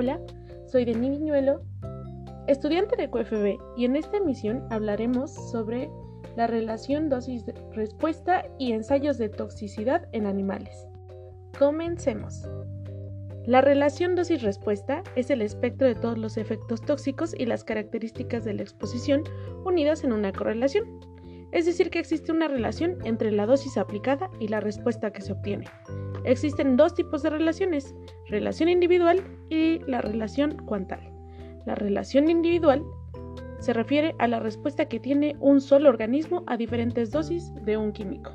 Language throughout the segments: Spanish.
Hola, soy Denis Viñuelo, estudiante de QFB, y en esta emisión hablaremos sobre la relación dosis-respuesta y ensayos de toxicidad en animales. Comencemos. La relación dosis-respuesta es el espectro de todos los efectos tóxicos y las características de la exposición unidas en una correlación. Es decir, que existe una relación entre la dosis aplicada y la respuesta que se obtiene. Existen dos tipos de relaciones, relación individual y la relación cuantal. La relación individual se refiere a la respuesta que tiene un solo organismo a diferentes dosis de un químico.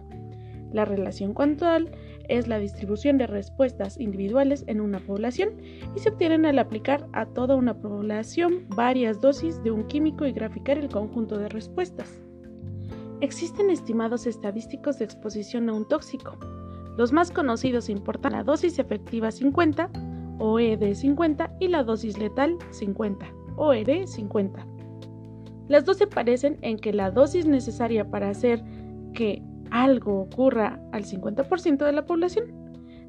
La relación cuantal es la distribución de respuestas individuales en una población y se obtienen al aplicar a toda una población varias dosis de un químico y graficar el conjunto de respuestas. Existen estimados estadísticos de exposición a un tóxico. Los más conocidos importan la dosis efectiva 50, OED 50, y la dosis letal 50, OED 50. Las dos se parecen en que la dosis necesaria para hacer que algo ocurra al 50% de la población.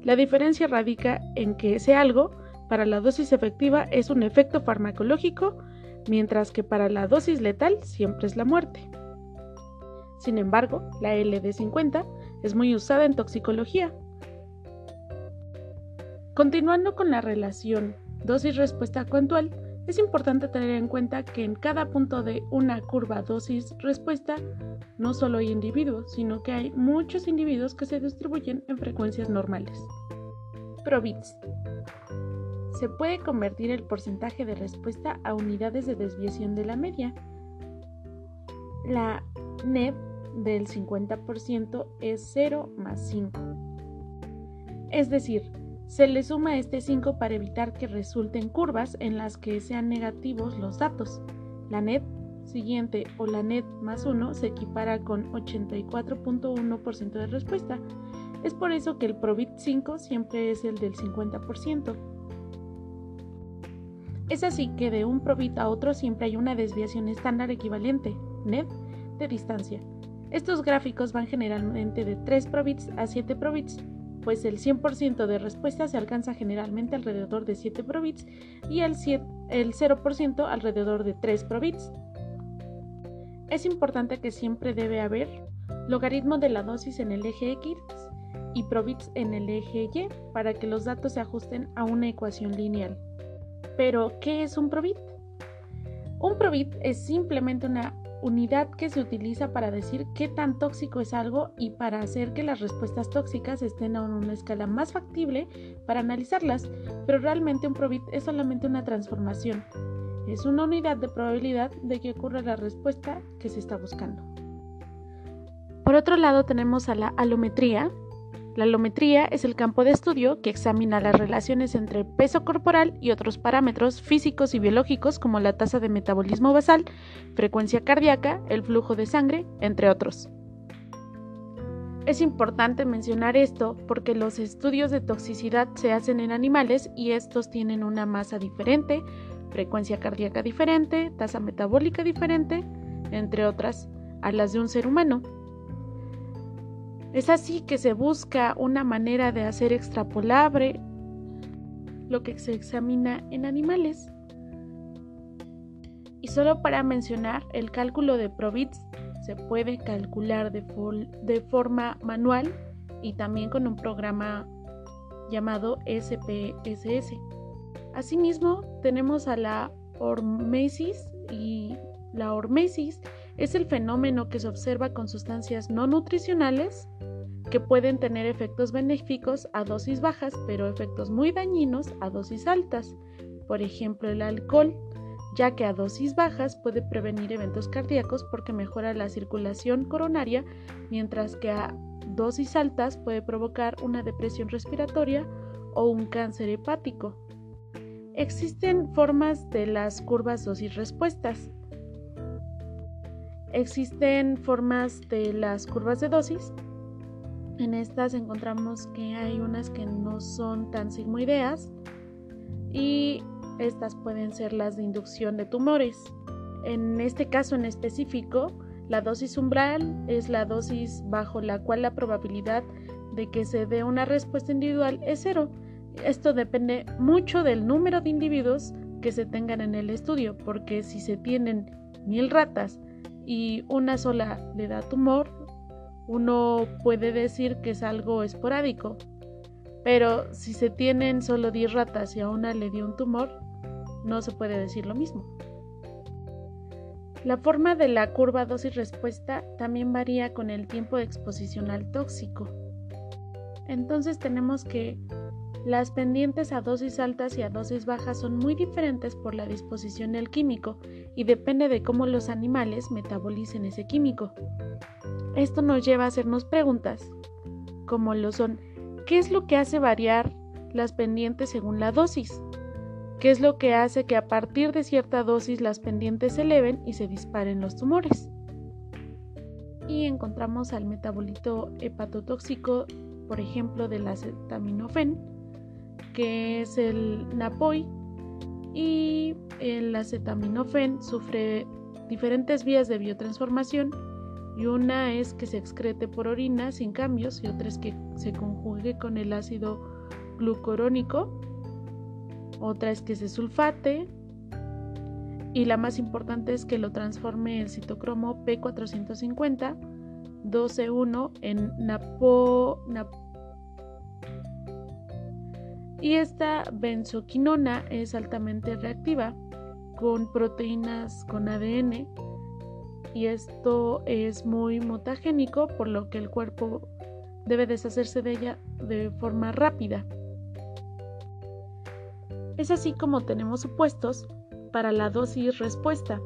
La diferencia radica en que ese algo para la dosis efectiva es un efecto farmacológico, mientras que para la dosis letal siempre es la muerte. Sin embargo, la LD50 es muy usada en toxicología. Continuando con la relación dosis-respuesta cuantual, es importante tener en cuenta que en cada punto de una curva dosis-respuesta no solo hay individuos, sino que hay muchos individuos que se distribuyen en frecuencias normales. Probits. Se puede convertir el porcentaje de respuesta a unidades de desviación de la media. La NED del 50% es 0 más 5. Es decir, se le suma este 5 para evitar que resulten curvas en las que sean negativos los datos. La net siguiente o la net más 1 se equipara con 84.1% de respuesta. Es por eso que el probit 5 siempre es el del 50%. Es así que de un probit a otro siempre hay una desviación estándar equivalente, net, de distancia. Estos gráficos van generalmente de 3 probits a 7 probits, pues el 100% de respuesta se alcanza generalmente alrededor de 7 probits y el, 0% alrededor de 3 probits. Es importante que siempre debe haber logaritmo de la dosis en el eje X y probits en el eje Y para que los datos se ajusten a una ecuación lineal. Pero, ¿qué es un probit? Un probit es simplemente una unidad que se utiliza para decir qué tan tóxico es algo y para hacer que las respuestas tóxicas estén a una escala más factible para analizarlas, pero realmente un probit es solamente una transformación. Es una unidad de probabilidad de que ocurra la respuesta que se está buscando. Por otro lado tenemos a la alometría, la alometría es el campo de estudio que examina las relaciones entre peso corporal y otros parámetros físicos y biológicos como la tasa de metabolismo basal, frecuencia cardíaca, el flujo de sangre, entre otros. Es importante mencionar esto porque los estudios de toxicidad se hacen en animales y estos tienen una masa diferente, frecuencia cardíaca diferente, tasa metabólica diferente, entre otras, a las de un ser humano. Es así que se busca una manera de hacer extrapolable lo que se examina en animales. Y solo para mencionar, el cálculo de probits se puede calcular de, de forma manual y también con un programa llamado SPSS. Asimismo, tenemos a la hormesis y la hormesis es el fenómeno que se observa con sustancias no nutricionales que pueden tener efectos benéficos a dosis bajas, pero efectos muy dañinos a dosis altas. Por ejemplo, el alcohol, ya que a dosis bajas puede prevenir eventos cardíacos porque mejora la circulación coronaria, mientras que a dosis altas puede provocar una depresión respiratoria o un cáncer hepático. Existen formas de las curvas dosis-respuestas. Existen formas de las curvas de dosis. En estas encontramos que hay unas que no son tan sigmoideas y estas pueden ser las de inducción de tumores. En este caso en específico, la dosis umbral es la dosis bajo la cual la probabilidad de que se dé una respuesta individual es cero Esto depende mucho del número de individuos que se tengan en el estudio, porque si se tienen mil ratas y una sola le da tumor, uno puede decir que es algo esporádico. Pero si se tienen solo 10 ratas y a una le dio un tumor, no se puede decir lo mismo. La forma de la curva dosis-respuesta también varía con el tiempo de exposición al tóxico. Entonces tenemos que las pendientes a dosis altas y a dosis bajas son muy diferentes por la disposición del químico y depende de cómo los animales metabolicen ese químico. Esto nos lleva a hacernos preguntas, como lo son, ¿qué es lo que hace variar las pendientes según la dosis? ¿Qué es lo que hace que a partir de cierta dosis las pendientes se eleven y se disparen los tumores? Y encontramos al metabolito hepatotóxico, por ejemplo, del acetaminofén, que es el NAPOI, y el acetaminofén sufre diferentes vías de biotransformación y una es que se excrete por orina sin cambios y otra es que se conjugue con el ácido glucurónico otra es que se sulfate y la más importante es que lo transforme el citocromo P450 12.1 en napo, y esta benzoquinona es altamente reactiva con proteínas con ADN y esto es muy mutagénico por lo que el cuerpo debe deshacerse de ella de forma rápida. Es así como tenemos supuestos para la dosis respuesta.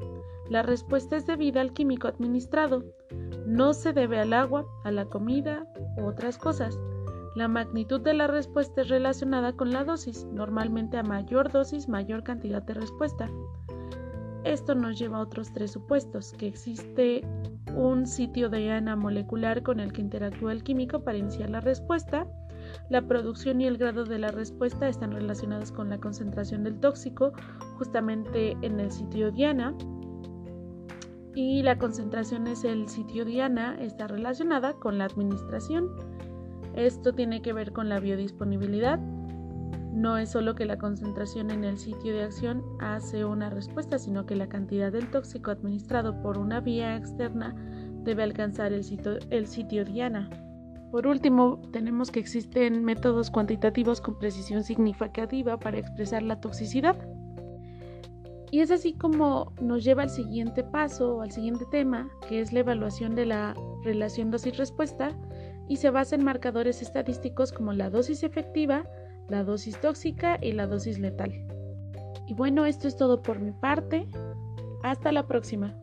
La respuesta es debida al químico administrado. No se debe al agua, a la comida u otras cosas. La magnitud de la respuesta es relacionada con la dosis, normalmente a mayor dosis, mayor cantidad de respuesta. Esto nos lleva a otros tres supuestos, que existe un sitio de diana molecular con el que interactúa el químico para iniciar la respuesta, la producción y el grado de la respuesta están relacionados con la concentración del tóxico justamente en el sitio Diana. Y la concentración es el sitio Diana, está relacionada con la administración. Esto tiene que ver con la biodisponibilidad. No es solo que la concentración en el sitio de acción hace una respuesta, sino que la cantidad del tóxico administrado por una vía externa debe alcanzar el sitio, el sitio Diana. Por último, tenemos que existen métodos cuantitativos con precisión significativa para expresar la toxicidad. Y es así como nos lleva al siguiente paso, al siguiente tema, que es la evaluación de la relación dosis-respuesta y se basa en marcadores estadísticos como la dosis efectiva, la dosis tóxica y la dosis letal. Y bueno, esto es todo por mi parte. Hasta la próxima.